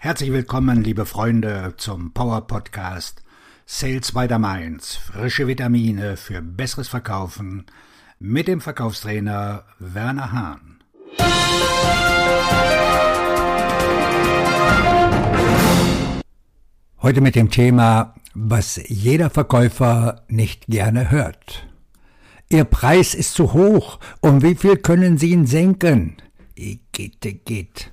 Herzlich willkommen, liebe Freunde, zum Power Podcast Sales by the Mainz. Frische Vitamine für besseres Verkaufen mit dem Verkaufstrainer Werner Hahn. Heute mit dem Thema, was jeder Verkäufer nicht gerne hört. Ihr Preis ist zu hoch. Um wie viel können Sie ihn senken? Geht, geht.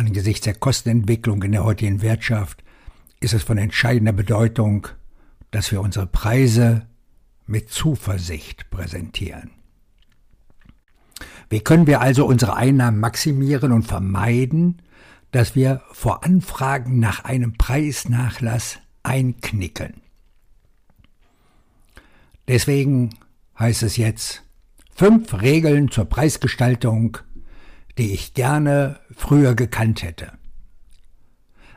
Angesichts der Kostenentwicklung in der heutigen Wirtschaft ist es von entscheidender Bedeutung, dass wir unsere Preise mit Zuversicht präsentieren. Wie können wir also unsere Einnahmen maximieren und vermeiden, dass wir vor Anfragen nach einem Preisnachlass einknicken? Deswegen heißt es jetzt fünf Regeln zur Preisgestaltung die ich gerne früher gekannt hätte.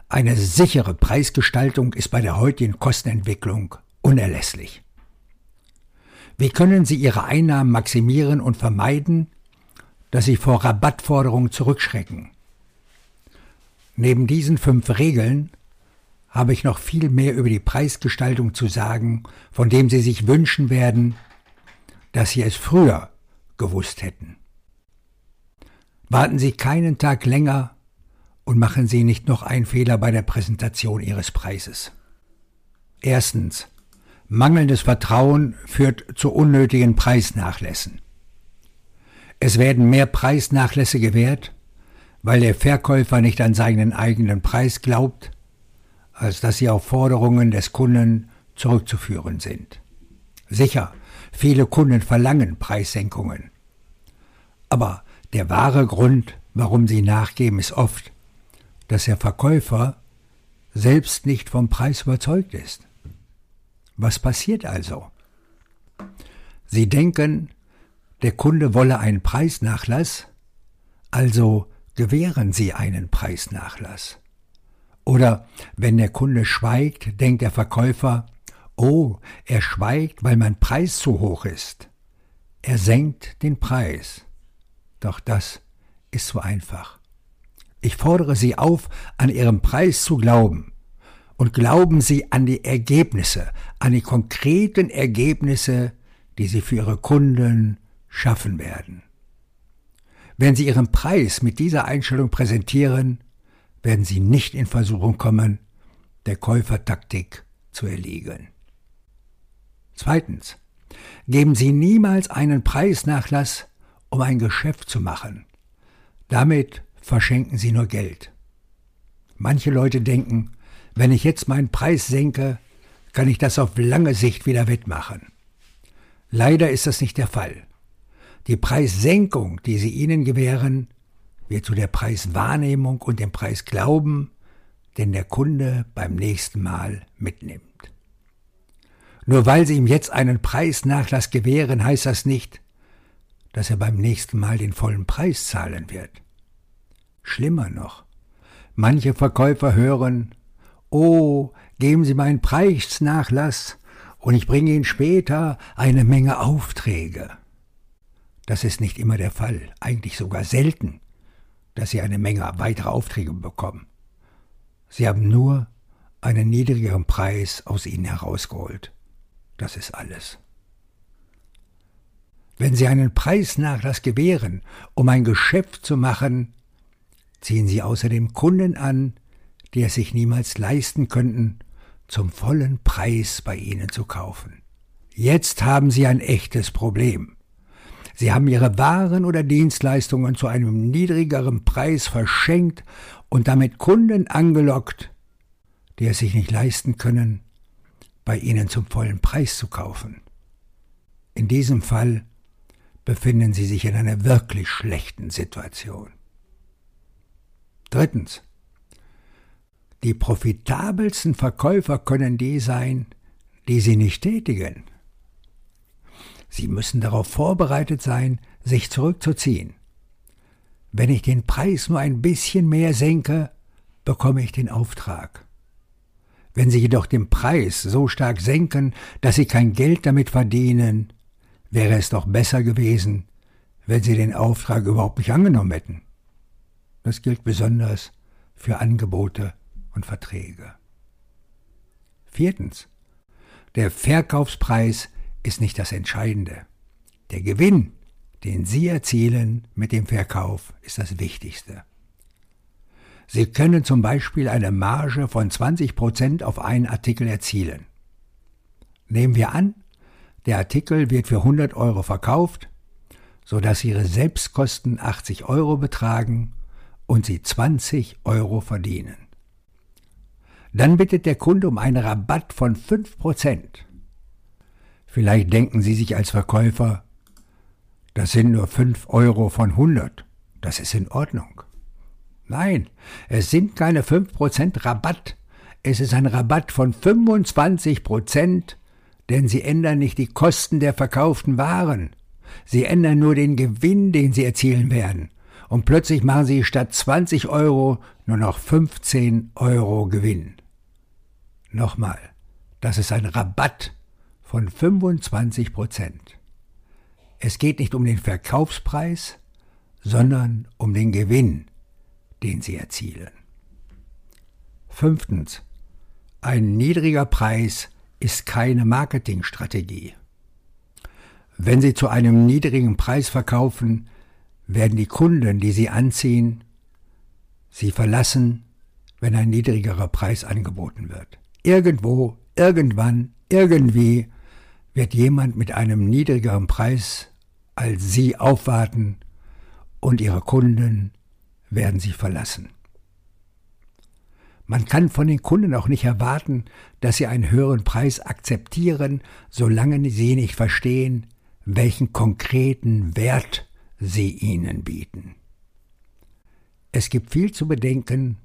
Eine sichere Preisgestaltung ist bei der heutigen Kostenentwicklung unerlässlich. Wie können Sie Ihre Einnahmen maximieren und vermeiden, dass Sie vor Rabattforderungen zurückschrecken? Neben diesen fünf Regeln habe ich noch viel mehr über die Preisgestaltung zu sagen, von dem Sie sich wünschen werden, dass Sie es früher gewusst hätten. Warten Sie keinen Tag länger und machen Sie nicht noch einen Fehler bei der Präsentation Ihres Preises. Erstens. Mangelndes Vertrauen führt zu unnötigen Preisnachlässen. Es werden mehr Preisnachlässe gewährt, weil der Verkäufer nicht an seinen eigenen Preis glaubt, als dass sie auf Forderungen des Kunden zurückzuführen sind. Sicher, viele Kunden verlangen Preissenkungen. Aber der wahre Grund, warum sie nachgeben, ist oft, dass der Verkäufer selbst nicht vom Preis überzeugt ist. Was passiert also? Sie denken, der Kunde wolle einen Preisnachlass, also gewähren Sie einen Preisnachlass. Oder wenn der Kunde schweigt, denkt der Verkäufer, oh, er schweigt, weil mein Preis zu hoch ist. Er senkt den Preis. Doch das ist so einfach. Ich fordere Sie auf, an Ihrem Preis zu glauben. Und glauben Sie an die Ergebnisse, an die konkreten Ergebnisse, die Sie für Ihre Kunden schaffen werden. Wenn Sie Ihren Preis mit dieser Einstellung präsentieren, werden Sie nicht in Versuchung kommen, der Käufertaktik zu erliegen. Zweitens. Geben Sie niemals einen Preisnachlass, um ein Geschäft zu machen. Damit verschenken sie nur Geld. Manche Leute denken, wenn ich jetzt meinen Preis senke, kann ich das auf lange Sicht wieder wettmachen. Leider ist das nicht der Fall. Die Preissenkung, die sie ihnen gewähren, wird zu der Preiswahrnehmung und dem Preisglauben, den der Kunde beim nächsten Mal mitnimmt. Nur weil sie ihm jetzt einen Preisnachlass gewähren, heißt das nicht, dass er beim nächsten Mal den vollen Preis zahlen wird. Schlimmer noch, manche Verkäufer hören, oh, geben Sie meinen Preisnachlass und ich bringe Ihnen später eine Menge Aufträge. Das ist nicht immer der Fall, eigentlich sogar selten, dass Sie eine Menge weitere Aufträge bekommen. Sie haben nur einen niedrigeren Preis aus Ihnen herausgeholt. Das ist alles. Wenn Sie einen Preisnachlass gewähren, um ein Geschäft zu machen, ziehen Sie außerdem Kunden an, die es sich niemals leisten könnten, zum vollen Preis bei Ihnen zu kaufen. Jetzt haben Sie ein echtes Problem. Sie haben Ihre Waren oder Dienstleistungen zu einem niedrigeren Preis verschenkt und damit Kunden angelockt, die es sich nicht leisten können, bei Ihnen zum vollen Preis zu kaufen. In diesem Fall befinden Sie sich in einer wirklich schlechten Situation. Drittens. Die profitabelsten Verkäufer können die sein, die Sie nicht tätigen. Sie müssen darauf vorbereitet sein, sich zurückzuziehen. Wenn ich den Preis nur ein bisschen mehr senke, bekomme ich den Auftrag. Wenn Sie jedoch den Preis so stark senken, dass Sie kein Geld damit verdienen, wäre es doch besser gewesen, wenn sie den Auftrag überhaupt nicht angenommen hätten. Das gilt besonders für Angebote und Verträge. Viertens. Der Verkaufspreis ist nicht das Entscheidende. Der Gewinn, den Sie erzielen mit dem Verkauf, ist das Wichtigste. Sie können zum Beispiel eine Marge von 20 Prozent auf einen Artikel erzielen. Nehmen wir an, der Artikel wird für 100 Euro verkauft, sodass Ihre Selbstkosten 80 Euro betragen und Sie 20 Euro verdienen. Dann bittet der Kunde um einen Rabatt von 5 Prozent. Vielleicht denken Sie sich als Verkäufer, das sind nur 5 Euro von 100, das ist in Ordnung. Nein, es sind keine 5% Rabatt, es ist ein Rabatt von 25%, denn Sie ändern nicht die Kosten der verkauften Waren. Sie ändern nur den Gewinn, den Sie erzielen werden. Und plötzlich machen Sie statt 20 Euro nur noch 15 Euro Gewinn. Nochmal, das ist ein Rabatt von 25 Prozent. Es geht nicht um den Verkaufspreis, sondern um den Gewinn, den sie erzielen. Fünftens. Ein niedriger Preis ist keine Marketingstrategie. Wenn Sie zu einem niedrigen Preis verkaufen, werden die Kunden, die Sie anziehen, Sie verlassen, wenn ein niedrigerer Preis angeboten wird. Irgendwo, irgendwann, irgendwie wird jemand mit einem niedrigeren Preis als Sie aufwarten und Ihre Kunden werden Sie verlassen. Man kann von den Kunden auch nicht erwarten, dass sie einen höheren Preis akzeptieren, solange sie nicht verstehen, welchen konkreten Wert sie ihnen bieten. Es gibt viel zu bedenken,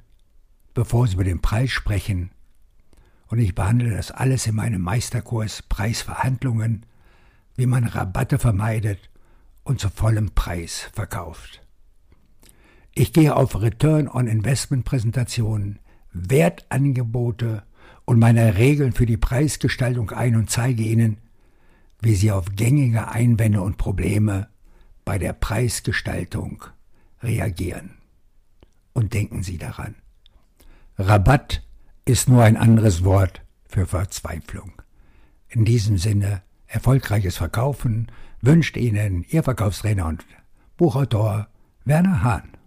bevor Sie über den Preis sprechen, und ich behandle das alles in meinem Meisterkurs Preisverhandlungen, wie man Rabatte vermeidet und zu vollem Preis verkauft. Ich gehe auf Return on Investment Präsentationen, Wertangebote und meine Regeln für die Preisgestaltung ein und zeige Ihnen, wie Sie auf gängige Einwände und Probleme bei der Preisgestaltung reagieren. Und denken Sie daran. Rabatt ist nur ein anderes Wort für Verzweiflung. In diesem Sinne, erfolgreiches Verkaufen wünscht Ihnen Ihr Verkaufstrainer und Buchautor Werner Hahn.